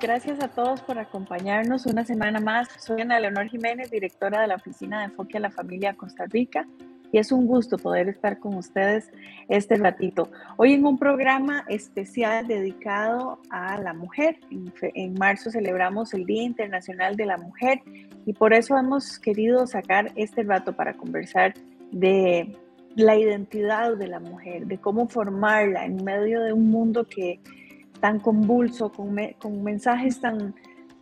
gracias a todos por acompañarnos una semana más. Soy Ana Leonor Jiménez, directora de la Oficina de Enfoque a la Familia Costa Rica, y es un gusto poder estar con ustedes este ratito. Hoy en un programa especial dedicado a la mujer. En, marzo celebramos el Día Internacional de la Mujer y por eso hemos querido sacar este rato para conversar de la identidad de la mujer, de cómo formarla en medio de un mundo que tan convulso, con, mensajes tan,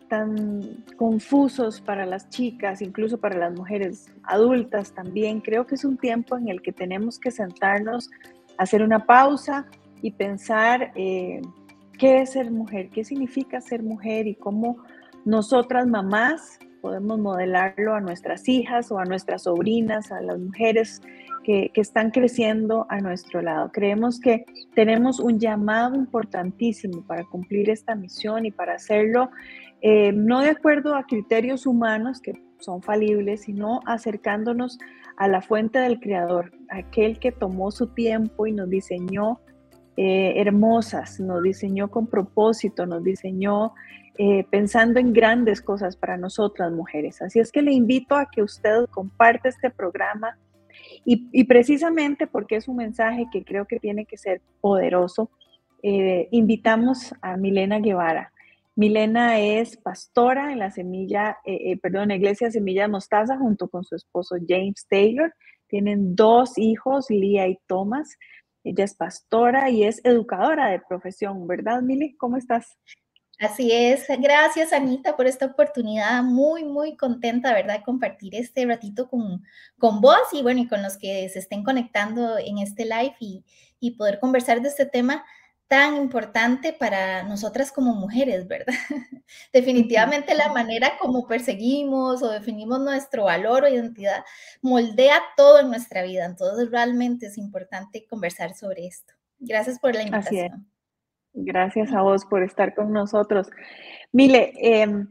tan confusos para las chicas, incluso para las mujeres adultas también. Creo que es un tiempo en el que tenemos que sentarnos, hacer una pausa y pensar eh, qué es ser mujer, qué significa ser mujer y cómo nosotras mamás podemos modelarlo a nuestras hijas o a nuestras sobrinas, a las mujeres que, están creciendo a nuestro lado. Creemos que tenemos un llamado importantísimo para cumplir esta misión y para hacerlo eh, no de acuerdo a criterios humanos que son falibles, sino acercándonos a la fuente del Creador, aquel que tomó su tiempo y nos diseñó eh, hermosas, nos diseñó con propósito, nos diseñó eh, pensando en grandes cosas para nosotras mujeres. Así es que le invito a que usted comparte este programa y, precisamente porque es un mensaje que creo que tiene que ser poderoso, eh, invitamos a Milena Guevara. Milena es pastora en la semilla, eh, perdón, Iglesia Semilla Mostaza junto con su esposo James Taylor. Tienen dos hijos, Lía y Thomas. Ella es pastora y es educadora de profesión, ¿verdad, Mili? ¿Cómo estás? Así es. Gracias, Anita, por esta oportunidad. Muy, muy contenta, ¿verdad?, compartir este ratito con, con vos y bueno, y con los que se estén conectando en este live y, y poder conversar de este tema tan importante para nosotras como mujeres, ¿verdad? Definitivamente la manera como perseguimos o definimos nuestro valor o identidad moldea todo en nuestra vida. Entonces, realmente es importante conversar sobre esto. Gracias por la invitación. Gracias a vos por estar con nosotros. Mile, em,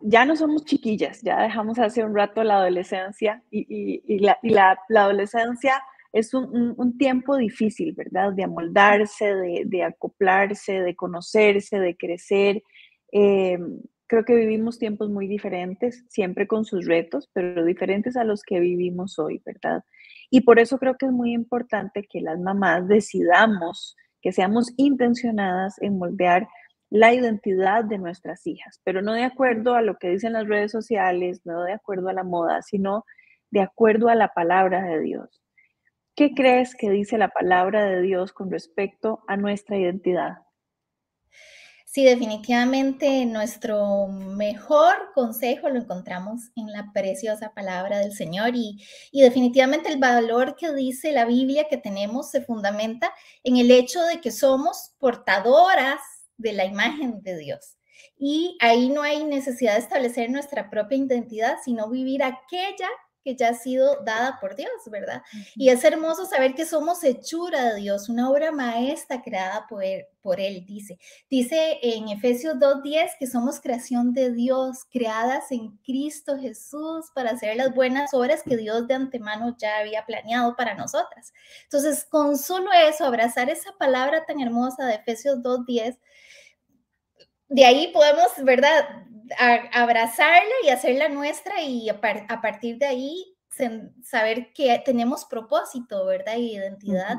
ya no somos chiquillas, ya dejamos hace un rato la adolescencia y, la, adolescencia es un, tiempo difícil, ¿verdad? De amoldarse, de, acoplarse, de conocerse, de crecer. Em, creo que vivimos tiempos muy diferentes, siempre con sus retos, pero diferentes a los que vivimos hoy, ¿verdad? Y por eso creo que es muy importante que las mamás decidamos que seamos intencionadas en moldear la identidad de nuestras hijas, pero no de acuerdo a lo que dicen las redes sociales, no de acuerdo a la moda, sino de acuerdo a la palabra de Dios. ¿Qué crees que dice la palabra de Dios con respecto a nuestra identidad? Sí, definitivamente nuestro mejor consejo lo encontramos en la preciosa palabra del Señor y, definitivamente el valor que dice la Biblia que tenemos se fundamenta en el hecho de que somos portadoras de la imagen de Dios. Y ahí no hay necesidad de establecer nuestra propia identidad, sino vivir aquella que ya ha sido dada por Dios, ¿verdad? Y es hermoso saber que somos hechura de Dios, una obra maestra creada por él, por él dice. Dice en Efesios 2.10 que somos creación de Dios, creadas en Cristo Jesús para hacer las buenas obras que Dios de antemano ya había planeado para nosotras. Entonces, con solo eso, abrazar esa palabra tan hermosa de Efesios 2.10, de ahí podemos, ¿verdad? abrazarla y hacerla nuestra y a, partir de ahí saber que tenemos propósito, ¿verdad? Y identidad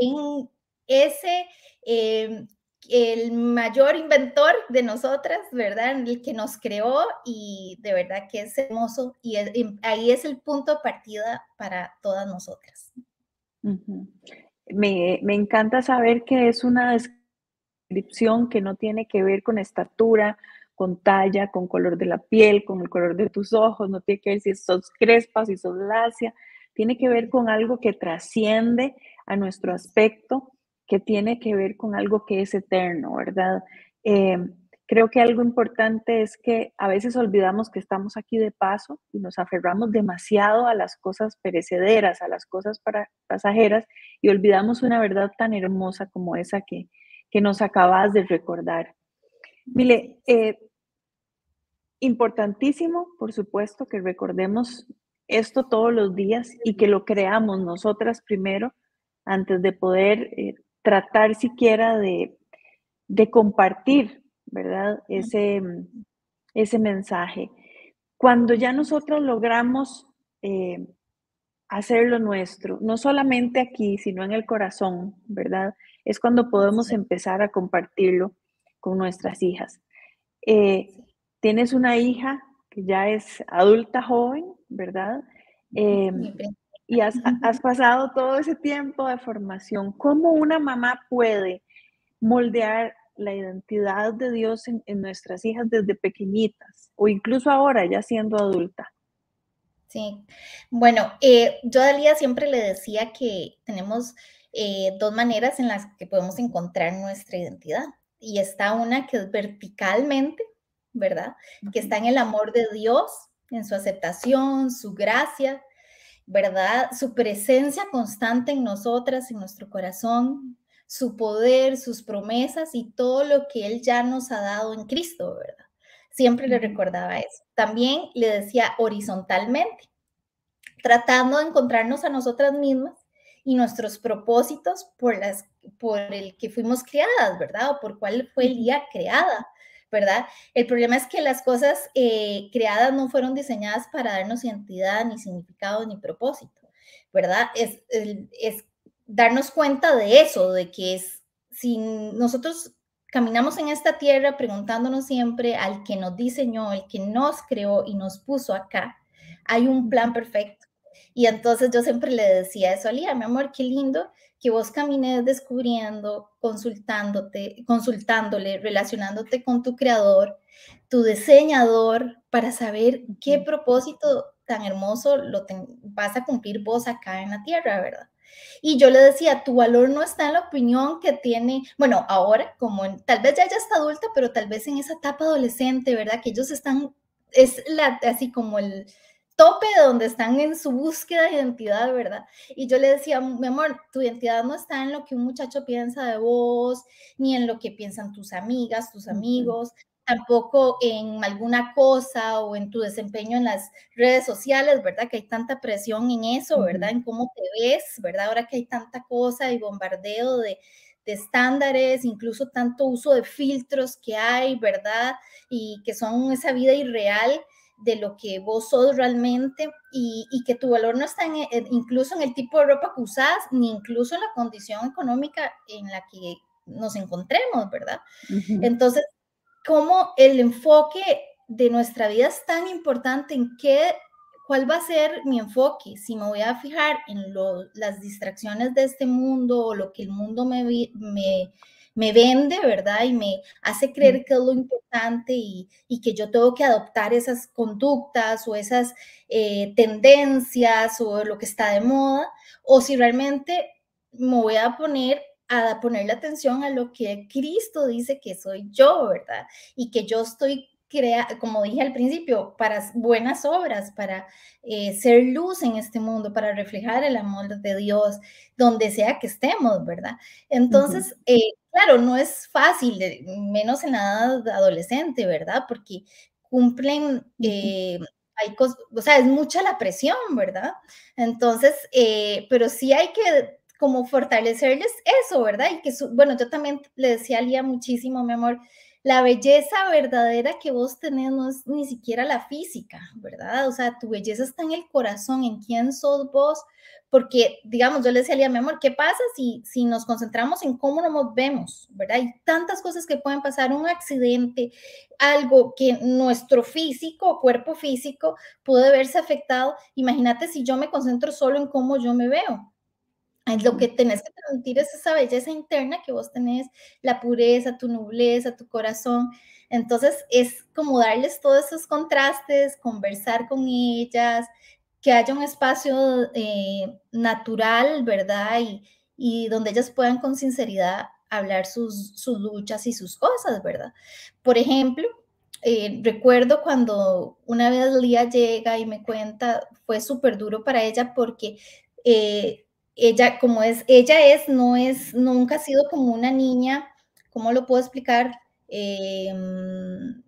en ese, em, el mayor inventor de nosotras, ¿verdad? El que nos creó y de verdad que es hermoso y, ahí es el punto de partida para todas nosotras. me, me encanta saber que es una descripción que no tiene que ver con estatura, con talla, con color de la piel, con el color de tus ojos, no tiene que ver si sos crespa, si sos lacia, tiene que ver con algo que trasciende a nuestro aspecto, que tiene que ver con algo que es eterno, ¿verdad? Eh, creo que algo importante es que a veces olvidamos que estamos aquí de paso y nos aferramos demasiado a las cosas perecederas, a las cosas para, pasajeras y olvidamos una verdad tan hermosa como esa que, que nos acabas de recordar. Mire, eh, importantísimo, por supuesto, que recordemos esto todos los días y que lo creamos nosotras primero antes de poder eh, tratar siquiera de, compartir ¿verdad? Ese, ese mensaje. Cuando ya nosotros logramos eh, hacerlo nuestro, no solamente aquí, sino en el corazón, ¿verdad? Es cuando podemos empezar a compartirlo con nuestras hijas. Eh, tienes una hija que ya es adulta joven, ¿verdad? Em, y has, pasado todo ese tiempo de formación. ¿Cómo una mamá puede moldear la identidad de Dios en, nuestras hijas desde pequeñitas o incluso ahora ya siendo adulta? Sí, bueno, eh, yo a Dalía siempre le decía que tenemos eh, dos maneras en las que podemos encontrar nuestra identidad. Y está una que es verticalmente, ¿verdad? Que está en el amor de Dios, en su aceptación, su gracia, ¿verdad? Su presencia constante en nosotras, en nuestro corazón, su poder, sus promesas y todo lo que Él ya nos ha dado en Cristo, ¿verdad? Siempre le recordaba eso. También le decía horizontalmente, tratando de encontrarnos a nosotras mismas y nuestros propósitos por, las, por el que fuimos creadas, ¿verdad? O por cuál fue el día creada, ¿verdad? El problema es que las cosas eh, creadas no fueron diseñadas para darnos identidad, ni significado, ni propósito, ¿verdad? Es, es darnos cuenta de eso, de que es, si nosotros caminamos en esta tierra preguntándonos siempre al que nos diseñó, el que nos creó y nos puso acá, hay un plan perfecto. Y entonces yo siempre le decía eso a Lía, mi amor, qué lindo que vos camines descubriendo, consultándote, consultándole, relacionándote con tu creador, tu diseñador, para saber qué propósito tan hermoso lo vas a cumplir vos acá en la tierra, ¿verdad? Y yo le decía, tu valor no está en la opinión que tiene, bueno, ahora como tal vez ya ya está adulta, pero tal vez en esa etapa adolescente, ¿verdad? Que ellos están, es la, así como el, tope donde están en su búsqueda de identidad, ¿verdad? Y yo le decía, mi amor, tu identidad no está en lo que un muchacho piensa de vos, ni en lo que piensan tus amigas, tus amigos, tampoco en alguna cosa o en tu desempeño en las redes sociales, ¿verdad? Que hay tanta presión en eso, ¿verdad? En cómo te ves, ¿verdad? Ahora que hay tanta cosa y bombardeo de, de estándares, incluso tanto uso de filtros que hay, ¿verdad? Y que son esa vida irreal de lo que vos sos realmente y, que tu valor no está incluso en el tipo de ropa que usas, ni incluso en la condición económica en la que nos encontremos, ¿verdad? Entonces, ¿cómo el enfoque de nuestra vida es tan importante en qué, cuál va a ser mi enfoque? Si me voy a fijar en las distracciones de este mundo o lo que el mundo me, me me vende, ¿verdad? Y me hace creer que es lo importante y, que yo tengo que adoptar esas conductas o esas eh, tendencias o lo que está de moda, o si realmente me voy a poner a ponerle atención a lo que Cristo dice que soy yo, ¿verdad? Y que yo estoy crea, como dije al principio, para buenas obras, para eh, ser luz en este mundo, para reflejar el amor de Dios donde sea que estemos, ¿verdad? Entonces, eh, claro, no es fácil, menos en la edad adolescente, ¿verdad? Porque cumplen, eh, hay o sea, es mucha la presión, ¿verdad? Entonces, pero sí hay que como fortalecerles eso, ¿verdad? Y que, bueno, yo también le decía a Lía muchísimo, mi amor, la belleza verdadera que vos tenés no es ni siquiera la física, ¿verdad? O sea, tu belleza está en el corazón, en quién sos vos, porque, digamos, yo le decía a mi amor, ¿qué pasa si, si nos concentramos en cómo nos vemos, ¿verdad? Hay tantas cosas que pueden pasar, un accidente, algo que nuestro físico, cuerpo físico, puede verse afectado. Imagínate si yo me concentro solo en cómo yo me veo, lo que tenés que transmitir es esa belleza interna que vos tenés, la pureza, tu nobleza, tu corazón. Entonces es como darles todos esos contrastes, conversar con ellas, que haya un espacio eh, natural, ¿verdad? Y, y, donde ellas puedan con sinceridad hablar sus, sus luchas y sus cosas, ¿verdad? Por ejemplo, eh, recuerdo cuando una vez Lía llega y me cuenta, fue súper duro para ella porque eh, ella, como es, ella es, no es, nunca ha sido como una niña, ¿cómo lo puedo explicar? Em,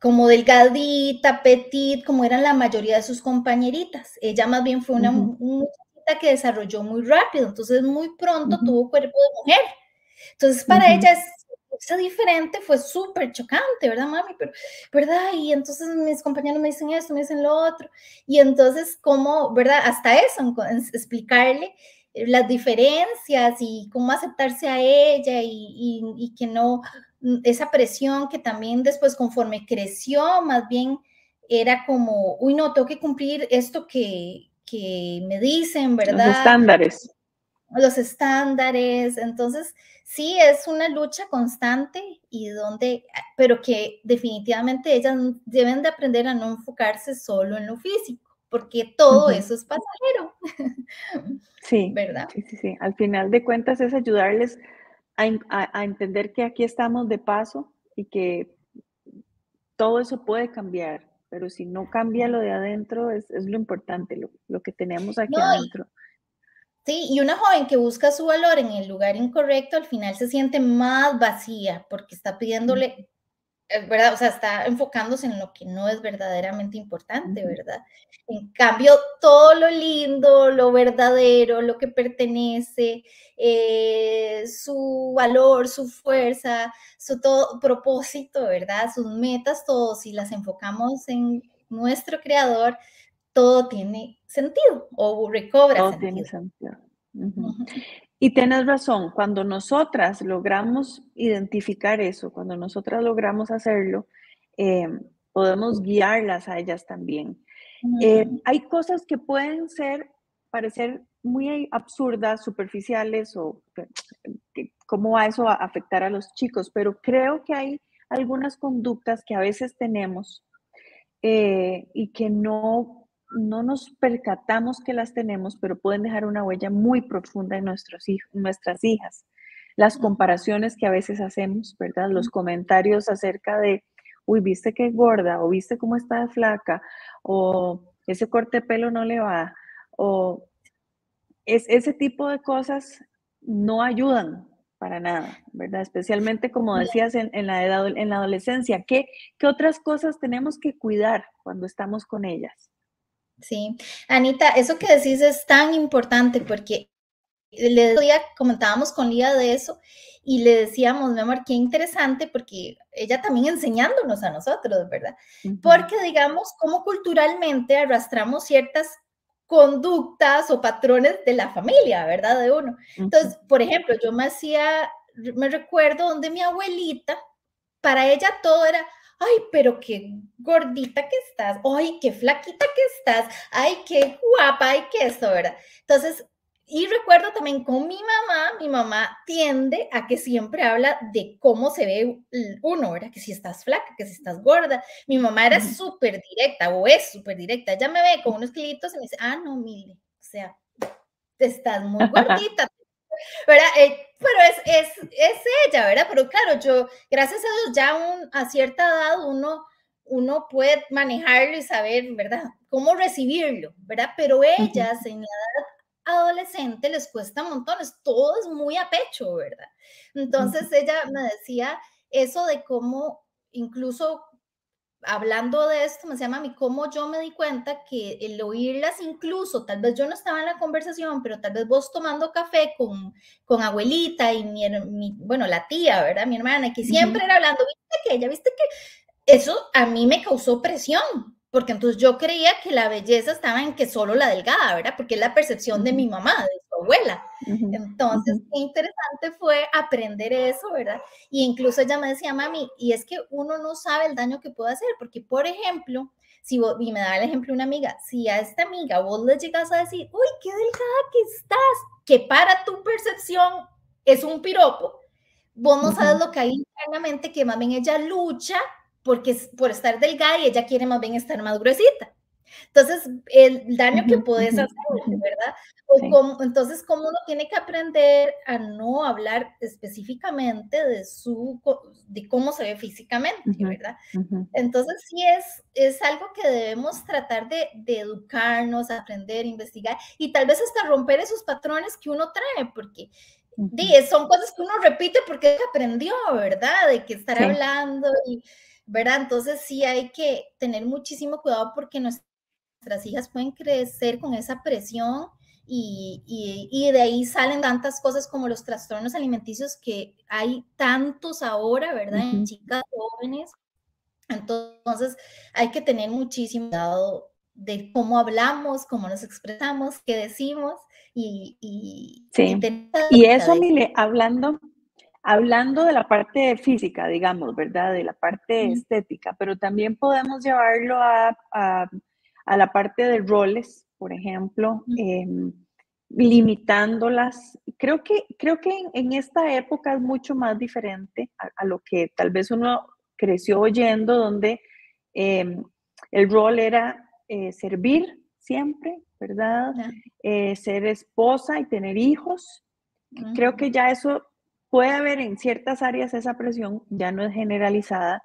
como delgadita, petit, como eran la mayoría de sus compañeritas. Ella más bien fue una muchachita que desarrolló muy rápido, entonces muy pronto tuvo cuerpo de mujer. Entonces para ella es esa diferente fue súper chocante, ¿verdad, mami? Pero, ¿verdad? Y entonces mis compañeros me dicen esto, me dicen lo otro. Y entonces, ¿cómo, verdad? Hasta eso, explicarle las diferencias y cómo aceptarse a ella y, y, que no, esa presión que también después conforme creció, más bien era como, uy, no, tengo que cumplir esto que, que me dicen, ¿verdad? Los estándares. Los estándares. Entonces, sí, es una lucha constante y donde, pero que definitivamente ellas deben de aprender a no enfocarse solo en lo físico porque todo eso es pasajero. Sí, ¿verdad? Sí, sí, sí. Al final de cuentas es ayudarles a, entender que aquí estamos de paso y que todo eso puede cambiar, pero si no cambia lo de adentro, es, lo importante, lo, que tenemos aquí adentro. Sí, y una joven que busca su valor en el lugar incorrecto, al final se siente más vacía porque está pidiéndole ¿verdad? O sea, está enfocándose en lo que no es verdaderamente importante, ¿verdad? En cambio, todo lo lindo, lo verdadero, lo que pertenece, eh, su valor, su fuerza, su todo propósito, ¿verdad? Sus metas, todo, si las enfocamos en nuestro creador, todo tiene sentido o recobra todo sentido. Tiene sentido. Y tienes razón, cuando nosotras logramos identificar eso, cuando nosotras logramos hacerlo, eh, podemos guiarlas a ellas también. Eh, hay cosas que pueden ser, parecer muy absurdas, superficiales o cómo va eso a afectar a los chicos, pero creo que hay algunas conductas que a veces tenemos eh, y que no no nos percatamos que las tenemos, pero pueden dejar una huella muy profunda en nuestros hijos, nuestras hijas. Las comparaciones que a veces hacemos, ¿verdad? Los comentarios acerca de, uy, viste que gorda, o viste cómo está de flaca, o ese corte de pelo no le va, o es, ese tipo de cosas no ayudan para nada, ¿verdad? Especialmente como decías en, la, edad, en la adolescencia. ¿Qué, ¿Qué otras cosas tenemos que cuidar cuando estamos con ellas? Sí, Anita, eso que decís es tan importante porque el día comentábamos con Lía de eso y le decíamos, mi amor, qué interesante porque ella también enseñándonos a nosotros, ¿verdad? Porque digamos, como culturalmente arrastramos ciertas conductas o patrones de la familia, ¿verdad? De uno. Entonces, por ejemplo, yo me hacía, me recuerdo donde mi abuelita, para ella todo era, ay, pero qué gordita que estás, ay, qué flaquita que estás, ay, qué guapa, ay, qué esto, ¿verdad? Entonces, y recuerdo también con mi mamá, mi mamá tiende a que siempre habla de cómo se ve uno, ¿verdad? Que si estás flaca, que si estás gorda. Mi mamá era súper directa o es súper directa. Ella me ve con unos kilitos y me dice, ah, no, mire, o sea, estás muy gordita, ¿verdad? Eh, pero es, es, es, ella, ¿verdad? Pero claro, yo, gracias a Dios, ya un, a cierta edad uno, uno puede manejarlo y saber, ¿verdad? Cómo recibirlo, ¿verdad? Pero ellas en la edad adolescente les cuesta montones, todo es muy a pecho, ¿verdad? Entonces ella me decía eso de cómo incluso hablando de esto, me decía, mami, cómo yo me di cuenta que el oírlas incluso, tal vez yo no estaba en la conversación, pero tal vez vos tomando café con, con abuelita y mi, bueno, la tía, ¿verdad? Mi hermana, que siempre era hablando, viste que ella, viste que eso a mí me causó presión, porque entonces yo creía que la belleza estaba en que solo la delgada, ¿verdad? Porque es la percepción de mi mamá, de su abuela. Entonces, qué interesante fue aprender eso, ¿verdad? Y incluso ella me decía, mami, y es que uno no sabe el daño que puede hacer, porque por ejemplo, si vos, y me da el ejemplo una amiga, si a esta amiga vos le llegas a decir, uy, qué delgada que estás, que para tu percepción es un piropo, vos no sabes lo que hay internamente, que más bien ella lucha porque por estar delgada y ella quiere más bien estar más gruesita. Entonces, el daño que puedes hacer, ¿verdad? entonces, ¿cómo uno tiene que aprender a no hablar específicamente de, su, de cómo se ve físicamente, ¿verdad? Entonces, sí es, es algo que debemos tratar de, de, educarnos, aprender, investigar y tal vez hasta romper esos patrones que uno trae, porque son cosas que uno repite porque aprendió, ¿verdad? De que estar hablando y ¿verdad? Entonces sí hay que tener muchísimo cuidado porque nuestras hijas pueden crecer con esa presión y, de ahí salen tantas cosas como los trastornos alimenticios que hay tantos ahora, ¿verdad? En chicas jóvenes. Entonces hay que tener muchísimo cuidado de cómo hablamos, cómo nos expresamos, qué decimos y... y sí. Y, eso, Mile, hablando, hablando de la parte física, digamos, ¿verdad? De la parte estética, pero también podemos llevarlo a, a la parte de roles, por ejemplo, em, limitándolas. Creo que, creo que en, esta época es mucho más diferente a, lo que tal vez uno creció oyendo, donde em, el rol era eh, servir siempre, ¿verdad? Eh, ser esposa y tener hijos. Creo que ya eso puede haber en ciertas áreas esa presión, ya no es generalizada,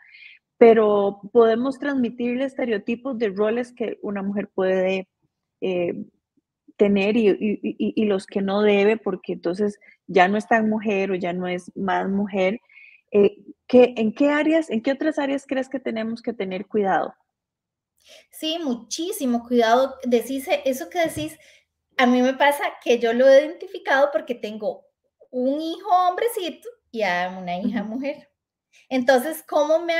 pero podemos transmitirle estereotipos de roles que una mujer puede eh, tener y, los que no debe, porque entonces ya no es tan mujer o ya no es más mujer. Eh, ¿En qué áreas, en qué otras áreas crees que tenemos que tener cuidado? Sí, muchísimo cuidado. Decís, eso que decís, a mí me pasa que yo lo he identificado porque tengo un hijo hombrecito y a una hija mujer. Entonces, ¿cómo me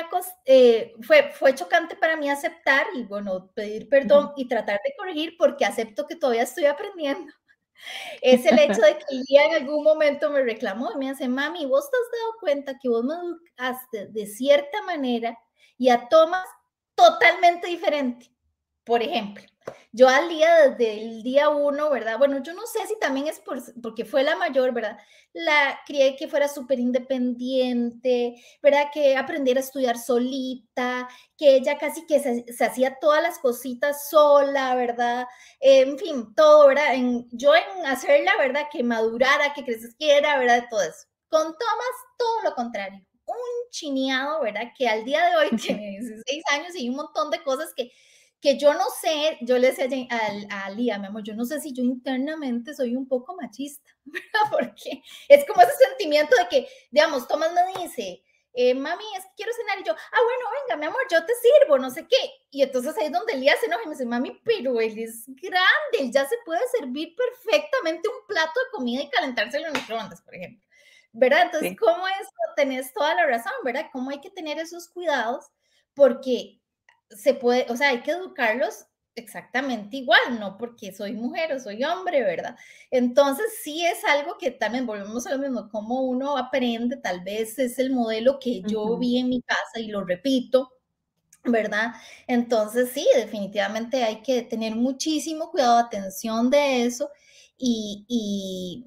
eh, fue, fue chocante para mí aceptar y, bueno, pedir perdón y tratar de corregir porque acepto que todavía estoy aprendiendo. Es el hecho de que ella en algún momento me reclamó y me dice, mami, vos te has dado cuenta que vos me educaste de cierta manera y a Tomás totalmente diferente. Por ejemplo, yo al día, desde el día uno, ¿verdad? Bueno, yo no sé si también es por, porque fue la mayor, ¿verdad? La crié que fuera súper independiente, ¿verdad? Que aprendiera a estudiar solita, que ella casi que se, hacía todas las cositas sola, ¿verdad? en fin, todo, ¿verdad? En, yo en hacerla, ¿verdad? Que madurara, que creciera, ¿verdad? Todo eso. Con Tomás, todo lo contrario. Un chineado, ¿verdad? Que al día de hoy tiene 16 años y un montón de cosas que que yo no sé, yo le decía a, a Lía, mi amor, yo no sé si yo internamente soy un poco machista, ¿verdad? Porque es como ese sentimiento de que, digamos, Tomás me dice, eh, mami, es que quiero cenar, y yo, ah, bueno, venga, mi amor, yo te sirvo, no sé qué. Y entonces ahí es donde Lía se enoja y me dice, mami, pero él es grande, él ya se puede servir perfectamente un plato de comida y calentárselo en microondas, por ejemplo. ¿Verdad? Entonces, ¿cómo es? Tenés toda la razón, ¿verdad? ¿Cómo hay que tener esos cuidados? Porque se puede, o sea, hay que educarlos exactamente igual, no porque soy mujer o soy hombre, ¿verdad? Entonces sí es algo que también volvemos a lo mismo, como uno aprende, tal vez es el modelo que yo vi en mi casa y lo repito, ¿verdad? Entonces sí, definitivamente hay que tener muchísimo cuidado, atención de eso y, y,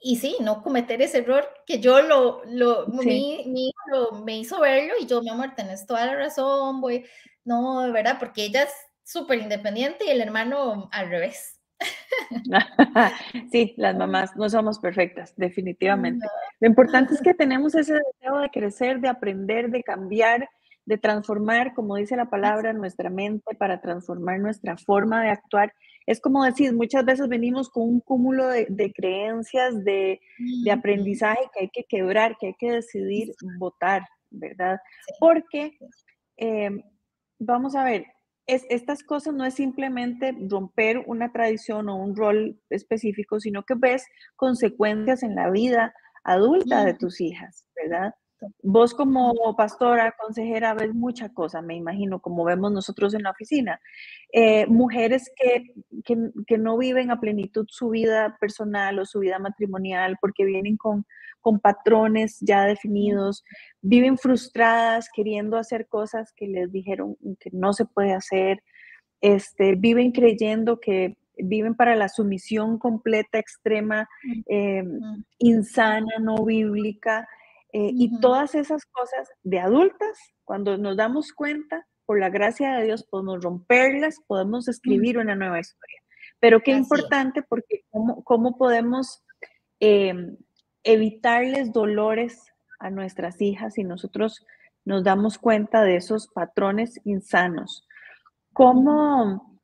y sí, no cometer ese error que yo lo, lo mi, mi hijo me hizo verlo y yo, mi amor, tenés toda la razón, voy, no, de verdad, porque ella es súper independiente y el hermano al revés. sí, las mamás no somos perfectas, definitivamente. Lo importante es que tenemos ese deseo de crecer, de aprender, de cambiar, de transformar, como dice la palabra, nuestra mente para transformar nuestra forma de actuar. Es como decir, muchas veces venimos con un cúmulo de, creencias, de, aprendizaje que hay que quebrar, que hay que decidir votar, ¿verdad? Porque em, vamos a ver, es, estas cosas no es simplemente romper una tradición o un rol específico, sino que ves consecuencias en la vida adulta de tus hijas, ¿verdad? Vos como pastora, consejera, ves mucha cosa, me imagino, como vemos nosotros en la oficina. Eh, mujeres que, que, no viven a plenitud su vida personal o su vida matrimonial porque vienen con, con patrones ya definidos, viven frustradas queriendo hacer cosas que les dijeron que no se puede hacer, este, viven creyendo que viven para la sumisión completa, extrema, em, insana, no bíblica. Eh, y todas esas cosas de adultas, cuando nos damos cuenta, por la gracia de Dios, podemos romperlas, podemos escribir una nueva historia. Pero qué importante porque cómo, cómo podemos em, evitarles dolores a nuestras hijas si nosotros nos damos cuenta de esos patrones insanos. ¿Cómo,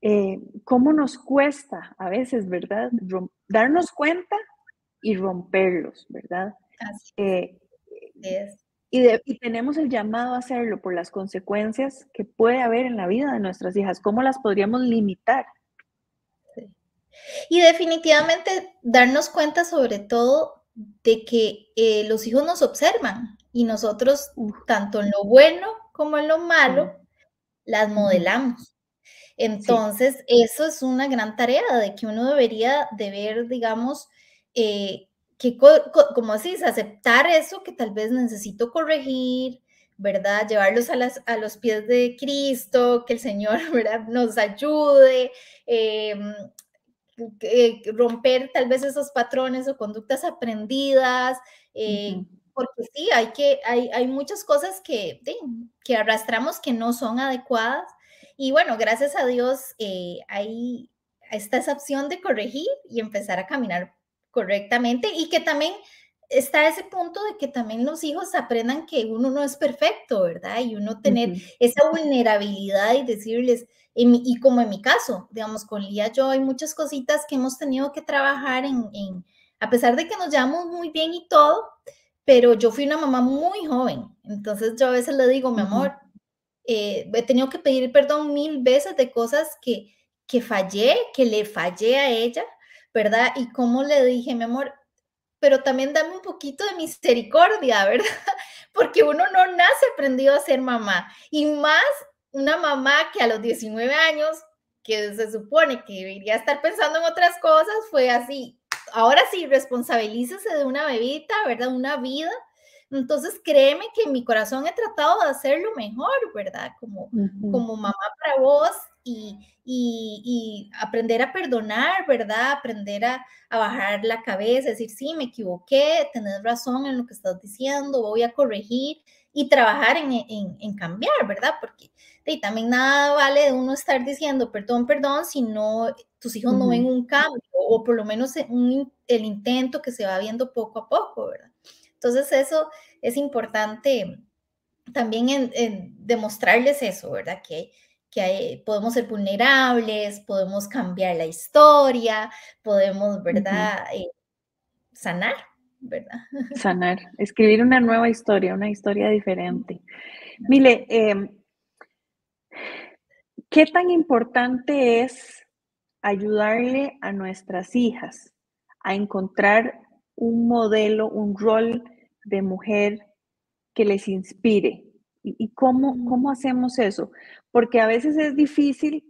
eh, cómo nos cuesta a veces, verdad? darnos cuenta y romperlos, ¿verdad? Eh, y, tenemos el llamado a hacerlo por las consecuencias que puede haber en la vida de nuestras hijas. ¿Cómo las podríamos limitar? Y definitivamente darnos cuenta sobre todo de que eh, los hijos nos observan y nosotros, tanto en lo bueno como en lo malo, las modelamos. Entonces, eso es una gran tarea de que uno debería de ver, digamos, eh, que, como decís, aceptar eso que tal vez necesito corregir, ¿verdad? Llevarlos a, las, a los pies de Cristo, que el Señor ¿verdad? nos ayude, em, romper tal vez esos patrones o conductas aprendidas, eh, porque sí, hay, que, hay, hay muchas cosas que, que arrastramos que no son adecuadas. Y bueno, gracias a Dios eh, hay esta esa opción de corregir y empezar a caminar correctamente y que también está ese punto de que también los hijos aprendan que uno no es perfecto, ¿verdad? Y uno tener esa vulnerabilidad y decirles, y como en mi caso, digamos, con Lía yo hay muchas cositas que hemos tenido que trabajar en, en, a pesar de que nos llevamos muy bien y todo, pero yo fui una mamá muy joven, entonces yo a veces le digo, mi amor, eh, he tenido que pedir perdón mil veces de cosas que, que fallé, que le fallé a ella, ¿verdad? Y como le dije, mi amor, pero también dame un poquito de misericordia, ¿verdad? Porque uno no nace aprendido a ser mamá. Y más una mamá que a los 19 años, que se supone que debería estar pensando en otras cosas, fue así. Ahora sí, responsabilícese de una bebita, ¿verdad? Una vida. Entonces, créeme que en mi corazón he tratado de hacerlo mejor, ¿verdad? Como, como mamá para vos y, y, aprender a perdonar, ¿verdad? Aprender a, a, bajar la cabeza, decir, sí, me equivoqué, tenés razón en lo que estás diciendo, voy a corregir y trabajar en, en, en cambiar, ¿verdad? Porque y también nada vale de uno estar diciendo perdón, perdón, si no, tus hijos no ven un cambio o por lo menos un, el intento que se va viendo poco a poco, ¿verdad? Entonces eso es importante también en, demostrarles eso, ¿verdad? Que, que podemos ser vulnerables, podemos cambiar la historia, podemos, ¿verdad? Eh, sanar, ¿verdad? Sanar, escribir una nueva historia, una historia diferente. Mire, eh, ¿qué tan importante es ayudarle a nuestras hijas a encontrar un modelo, un rol de mujer que les inspire? ¿Y, cómo, cómo hacemos eso? Porque a veces es difícil,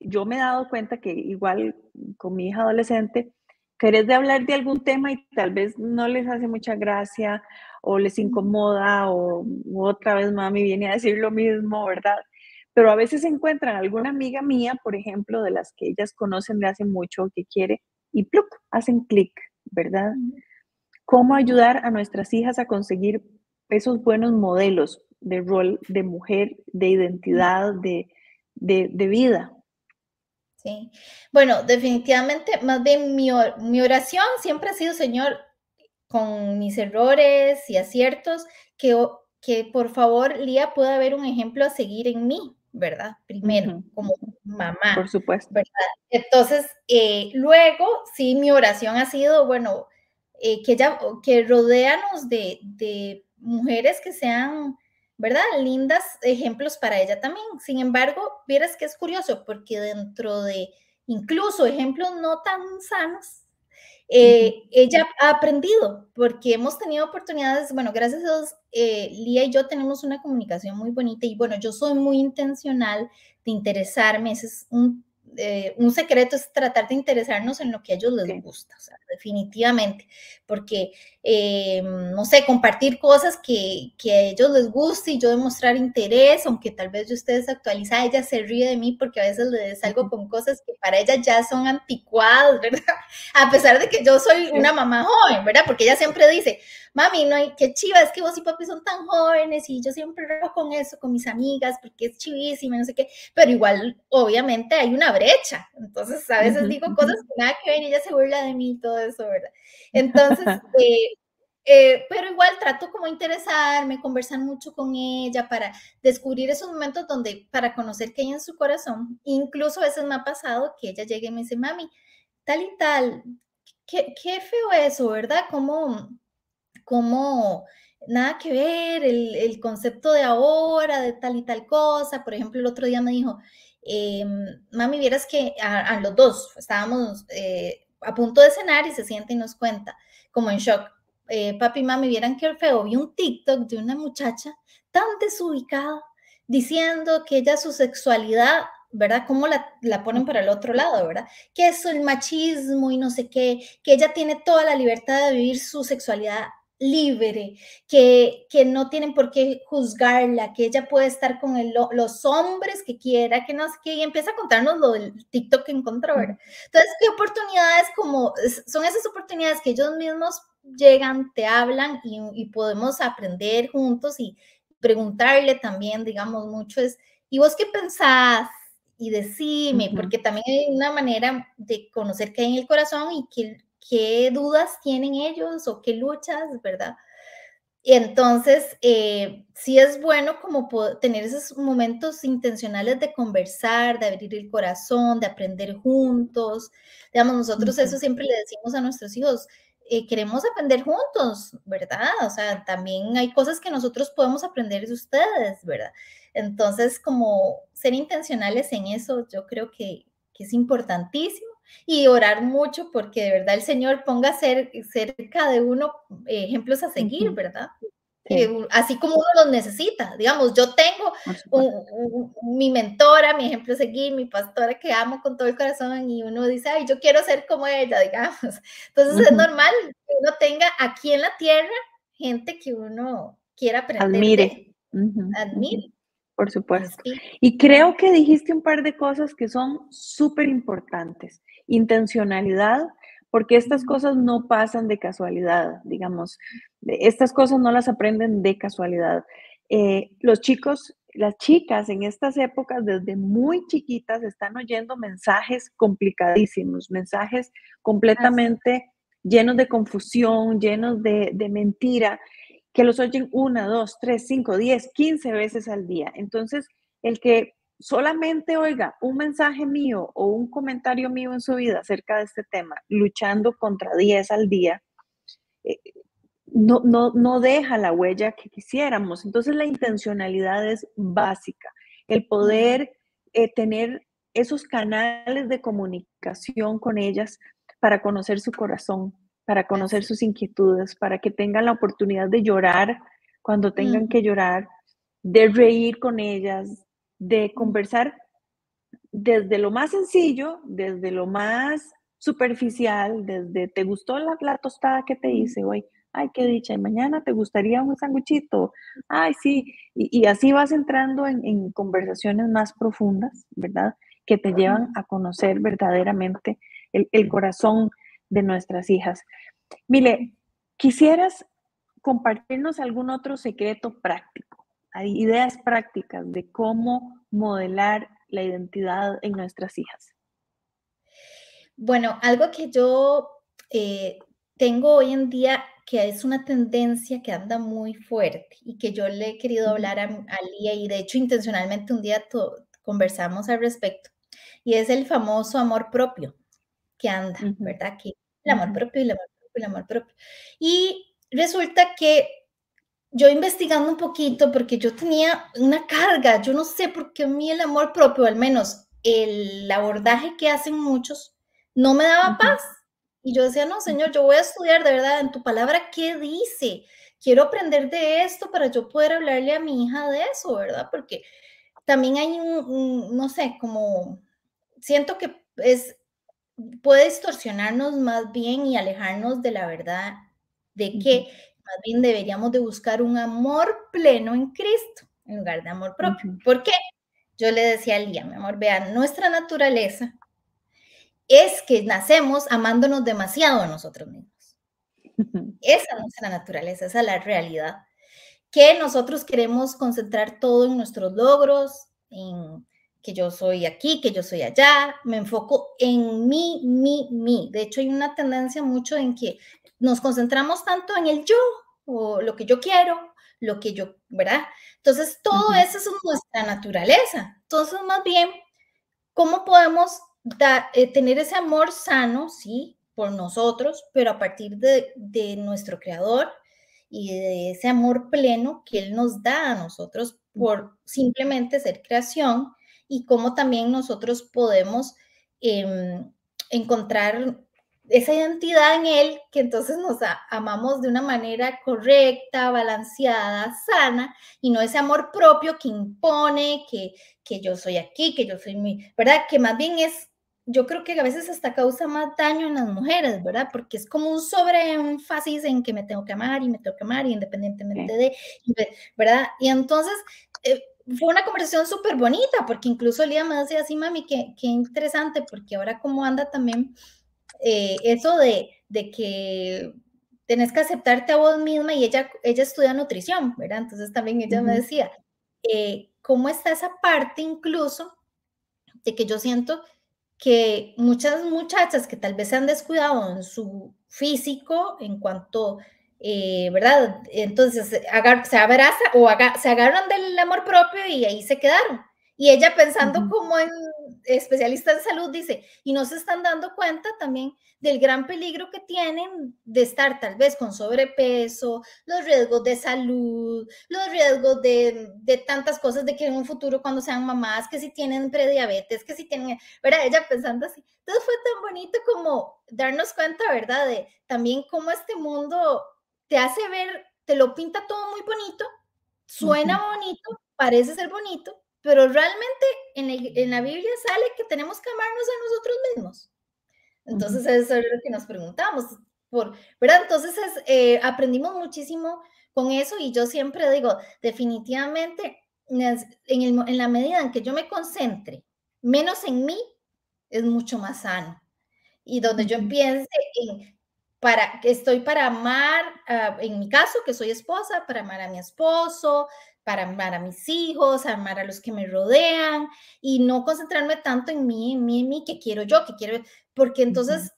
yo me he dado cuenta que igual con mi hija adolescente, querés de hablar de algún tema y tal vez no les hace mucha gracia o les incomoda o otra vez mami viene a decir lo mismo, ¿verdad? Pero a veces encuentran alguna amiga mía, por ejemplo, de las que ellas conocen de hace mucho que quiere y ¡plup! hacen clic, ¿verdad? ¿Cómo ayudar a nuestras hijas a conseguir esos buenos modelos de rol de mujer, de identidad, de, de, vida? Sí, bueno, definitivamente, más bien mi, mi oración siempre ha sido, Señor, con mis errores y aciertos, que, que por favor Lía pueda ver un ejemplo a seguir en mí, ¿verdad? Primero, como mamá. Por supuesto. ¿verdad? Entonces, eh, luego, sí, mi oración ha sido, bueno, eh, que ella, que rodeanos de, de mujeres que sean, ¿verdad? Lindas ejemplos para ella también. Sin embargo, vieras que es curioso, porque dentro de incluso ejemplos no tan sanos, eh, ella ha aprendido porque hemos tenido oportunidades, bueno, gracias a Dios, eh, Lía y yo tenemos una comunicación muy bonita y bueno, yo soy muy intencional de interesarme, ese es un eh, un secreto es tratar de interesarnos en lo que a ellos les gusta, o sea, definitivamente, porque, eh, no sé, compartir cosas que, que, a ellos les guste y yo demostrar interés, aunque tal vez yo esté desactualizada, ella se ríe de mí porque a veces le salgo con cosas que para ella ya son anticuadas, ¿verdad? A pesar de que yo soy una mamá joven, ¿verdad? Porque ella siempre dice, mami, no hay, qué chiva, es que vos y papi son tan jóvenes y yo siempre rojo con eso, con mis amigas, porque es chivísima, no sé qué, pero igual, obviamente, hay una brecha. Entonces, a veces digo cosas que nada que ver y ella se burla de mí y todo eso, ¿verdad? Entonces, eh, eh, pero igual trato como interesarme, conversar mucho con ella para descubrir esos momentos donde, para conocer qué hay en su corazón. Incluso a veces me ha pasado que ella llegue y me dice, mami, tal y tal, qué, qué feo eso, ¿verdad? Como cómo nada que ver, el, concepto de ahora, de tal y tal cosa. Por ejemplo, el otro día me dijo, em, mami, vieras que a, los dos estábamos eh, a punto de cenar y se siente y nos cuenta, como en shock. Eh, papi y mami, vieran qué feo. Vi un TikTok de una muchacha tan desubicada diciendo que ella su sexualidad ¿verdad? ¿Cómo la, la, ponen para el otro lado, ¿verdad? Que es el machismo y no sé qué, que ella tiene toda la libertad de vivir su sexualidad libre, que, que no tienen por qué juzgarla, que ella puede estar con los hombres que quiera, que no sé qué, y empieza a contarnos lo del TikTok que encontró, ¿verdad? Entonces, ¿qué oportunidades como, son esas oportunidades que ellos mismos llegan, te hablan y, y podemos aprender juntos y preguntarle también, digamos, mucho es, ¿y vos qué pensás? y decime, porque también hay una manera de conocer qué hay en el corazón y qué, qué dudas tienen ellos o qué luchas, ¿verdad? Y entonces, eh, sí es bueno como tener esos momentos intencionales de conversar, de abrir el corazón, de aprender juntos. Digamos, nosotros eso siempre le decimos a nuestros hijos, eh, queremos aprender juntos, ¿verdad? O sea, también hay cosas que nosotros podemos aprender de ustedes, ¿verdad? Entonces, como ser intencionales en eso, yo creo que, es importantísimo y orar mucho porque de verdad el Señor ponga cerca de uno ejemplos a seguir, ¿verdad? Así como uno los necesita. Digamos, yo tengo mi mentora, mi ejemplo a seguir, mi pastora que amo con todo el corazón y uno dice, ay, yo quiero ser como ella, digamos. Entonces es normal que uno tenga aquí en la tierra gente que uno quiera aprender. Admire. Admire. Por supuesto. Y creo que dijiste un par de cosas que son súper importantes. Intencionalidad, porque estas cosas no pasan de casualidad, digamos. Estas cosas no las aprenden de casualidad. Eh, los chicos, las chicas en estas épocas, desde muy chiquitas, están oyendo mensajes complicadísimos, mensajes completamente llenos de confusión, llenos de, de mentira que los oyen una, dos, tres, cinco, diez, quince veces al día. Entonces, el que solamente oiga un mensaje mío o un comentario mío en su vida acerca de este tema, luchando contra diez al día, eh, no, no, no deja la huella que quisiéramos. Entonces, la intencionalidad es básica. El poder eh, tener esos canales de comunicación con ellas para conocer su corazón, para conocer sus inquietudes, para que tengan la oportunidad de llorar cuando tengan que llorar, de reír con ellas, de conversar desde lo más sencillo, desde lo más superficial, desde te gustó la, tostada que te hice hoy, ay, qué dicha, y mañana te gustaría un sanguchito, ay, sí, y, así vas entrando en, conversaciones más profundas, ¿verdad? Que te llevan a conocer verdaderamente el, el corazón de nuestras hijas. Mile, ¿quisieras compartirnos algún otro secreto práctico? Hay ideas prácticas de cómo modelar la identidad en nuestras hijas. Bueno, algo que yo eh, tengo hoy en día que es una tendencia que anda muy fuerte y que yo le he querido hablar a, a Lía y de hecho intencionalmente un día conversamos al respecto y es el famoso amor propio que anda, ¿verdad? Que el amor propio y el amor propio y el amor propio. Y resulta que yo investigando un poquito, porque yo tenía una carga, yo no sé por qué a mí el amor propio, al menos el abordaje que hacen muchos, no me daba paz. Y yo decía, no, Señor, yo voy a estudiar de verdad en tu palabra qué dice. Quiero aprender de esto para yo poder hablarle a mi hija de eso, ¿verdad? Porque también hay un no sé, como siento que es puede distorsionarnos más bien y alejarnos de la verdad de que más bien deberíamos de buscar un amor pleno en Cristo en lugar de amor propio. ¿Por qué? Yo le decía al día, mi amor, vean, nuestra naturaleza es que nacemos amándonos demasiado a nosotros mismos. Esa es nuestra naturaleza, esa es la realidad. Que nosotros queremos concentrar todo en nuestros logros, en que yo soy aquí, que yo soy allá, me enfoco en mí, mí, mí. De hecho, hay una tendencia mucho en que nos concentramos tanto en el yo o lo que yo quiero, lo que yo, ¿verdad? Entonces, todo eso es nuestra naturaleza. Entonces, más bien, ¿cómo podemos eh, tener ese amor sano, sí, por nosotros, pero a partir de, de nuestro creador y de ese amor pleno que Él nos da a nosotros por simplemente ser creación y cómo también nosotros podemos em, encontrar esa identidad en Él, que entonces nos amamos de una manera correcta, balanceada, sana, y no ese amor propio que impone, que, que yo soy aquí, que yo soy mi, ¿verdad? Que más bien es, yo creo que a veces hasta causa más daño en las mujeres, ¿verdad? Porque es como un sobreénfasis en que me tengo que amar y me tengo que amar independientemente de, ¿verdad? Y entonces... Eh, fue una conversación súper bonita, porque incluso Lía me decía así, mami, qué, qué interesante, porque ahora como anda también eh, eso de, que tenés que aceptarte a vos misma y ella, ella estudia nutrición, ¿verdad? Entonces también ella me decía, eh, ¿cómo está esa parte incluso de que yo siento que muchas muchachas que tal vez se han descuidado en su físico en cuanto, eh, ¿verdad? Entonces se abraza o se agarran del amor propio y ahí se quedaron. Y ella pensando como en especialista en salud, dice, y no se están dando cuenta también del gran peligro que tienen de estar tal vez con sobrepeso, los riesgos de salud, los riesgos de, de tantas cosas de que en un futuro cuando sean mamás, que si tienen prediabetes, que si tienen, ¿verdad? Ella pensando así. Entonces fue tan bonito como darnos cuenta, ¿verdad? De también cómo este mundo te hace ver, te lo pinta todo muy bonito, suena bonito, parece ser bonito, pero realmente en, la Biblia sale que tenemos que amarnos a nosotros mismos. Entonces, eso es lo que nos preguntamos. Por, ¿verdad? Entonces, eh, aprendimos muchísimo con eso y yo siempre digo, definitivamente, en, la medida en que yo me concentre menos en mí, es mucho más sano. Y donde yo empiece en, para, estoy para amar, ah, en mi caso, que soy esposa, para amar a mi esposo, para amar a mis hijos, amar a los que me rodean y no concentrarme tanto en mí, en mí, en mí, que quiero yo, que quiero, porque entonces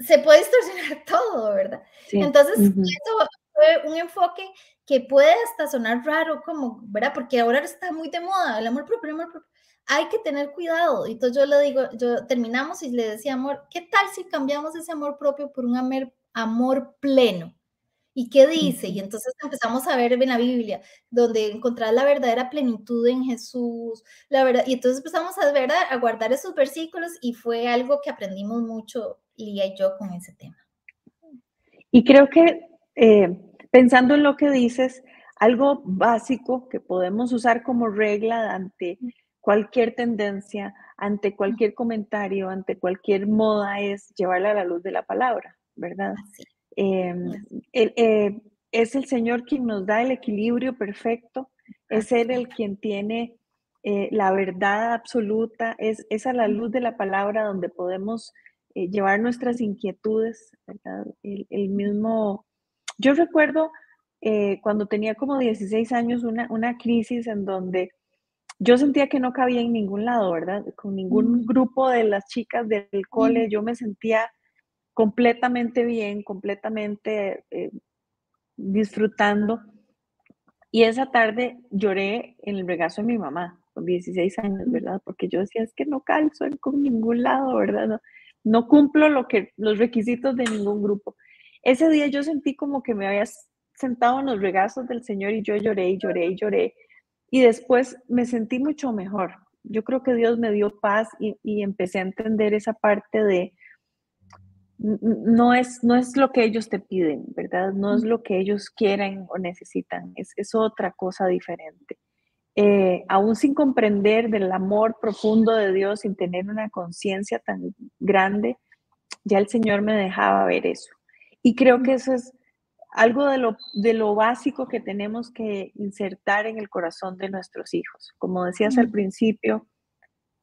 se puede distorsionar todo, ¿verdad? Entonces, eso fue un enfoque que puede hasta sonar raro, como, ¿verdad? Porque ahora está muy de moda el amor propio, el amor propio. Hay que tener cuidado. Entonces yo le digo, yo terminamos y le decía, amor, ¿qué tal si cambiamos ese amor propio por un amor, amor pleno? ¿Y qué dice? Y entonces empezamos a ver en la Biblia, donde encontrar la verdadera plenitud en Jesús, la verdad, y entonces empezamos a ver, a, guardar esos versículos y fue algo que aprendimos mucho, Lía y yo, con ese tema. Y creo que eh, pensando en lo que dices, algo básico que podemos usar como regla ante cualquier tendencia, ante cualquier comentario, ante cualquier moda, es llevarla a la luz de la palabra, ¿verdad? Em, eh, es el Señor quien nos da el equilibrio perfecto, es Él el quien tiene eh, la verdad absoluta, es, es, a la luz de la palabra donde podemos eh, llevar nuestras inquietudes, ¿verdad? El, mismo, yo recuerdo cuando tenía como 16 años una, una crisis en donde yo sentía que no cabía en ningún lado, ¿verdad? Con ningún mm. grupo de las chicas del cole, yo me sentía completamente bien, completamente eh, disfrutando. Y esa tarde lloré en el regazo de mi mamá, con 16 años, ¿verdad? Porque yo decía, es que no calzo en con ningún lado, ¿verdad? No, no cumplo lo que, los requisitos de ningún grupo. Ese día yo sentí como que me había sentado en los regazos del Señor y yo lloré y lloré y lloré. Y después me sentí mucho mejor. Yo creo que Dios me dio paz y, y empecé a entender esa parte de, no es, no es lo que ellos te piden, ¿verdad? No es lo que ellos quieren o necesitan, es, otra cosa diferente. Eh, aún sin comprender del amor profundo de Dios, sin tener una conciencia tan grande, ya el Señor me dejaba ver eso. Y creo que eso es algo de lo, de lo básico que tenemos que insertar en el corazón de nuestros hijos. Como decías al principio,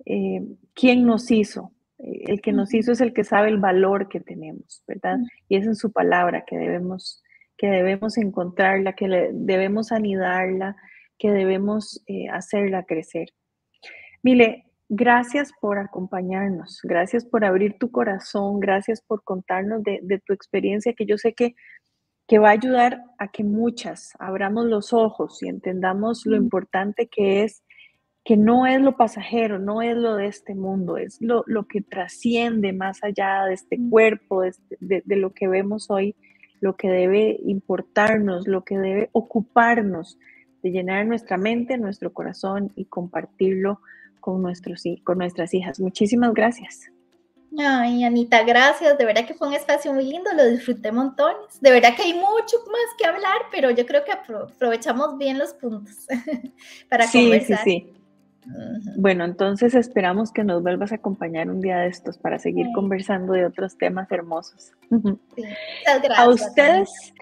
eh, ¿quién nos hizo? el que nos hizo es el que sabe el valor que tenemos, ¿verdad? Y es en su palabra que debemos, que debemos encontrarla, que debemos anidarla, que debemos eh, hacerla crecer. Mile, gracias por acompañarnos, gracias por abrir tu corazón, gracias por contarnos de, tu experiencia, que yo sé que, que va a ayudar a que muchas abramos los ojos y entendamos lo importante que es que no es lo pasajero, no es lo de este mundo, es lo, que trasciende más allá de este cuerpo, de, lo que vemos hoy, lo que debe importarnos, lo que debe ocuparnos de llenar nuestra mente, nuestro corazón y compartirlo con, nuestros, con nuestras hijas. Muchísimas gracias. Ay, Anita, gracias. De verdad que fue un espacio muy lindo, lo disfruté montones. De verdad que hay mucho más que hablar, pero yo creo que aprovechamos bien los puntos para sí, conversar. Sí, sí. Bueno, entonces esperamos que nos vuelvas a acompañar un día de estos para seguir conversando de otros temas hermosos. gracias. A ustedes,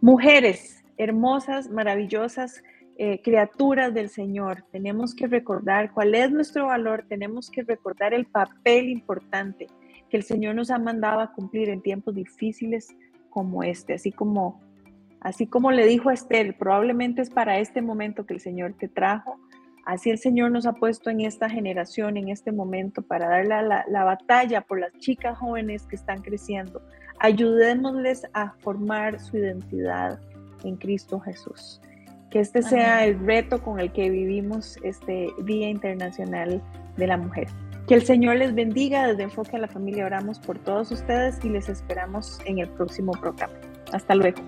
mujeres hermosas, maravillosas, eh, criaturas del Señor, tenemos que recordar cuál es nuestro valor, tenemos que recordar el papel importante que el Señor nos ha mandado a cumplir en tiempos difíciles como este, así como, así como le dijo a Esther, probablemente es para este momento que el Señor te trajo, así el Señor nos ha puesto en esta generación, en este momento, para dar la, la batalla por las chicas jóvenes que están creciendo. Ayudémosles a formar su identidad en Cristo Jesús. Que este sea el reto con el que vivimos este Día Internacional de la Mujer. Que el Señor les bendiga. Desde Enfoque a la Familia oramos por todos ustedes y les esperamos en el próximo programa. Hasta luego.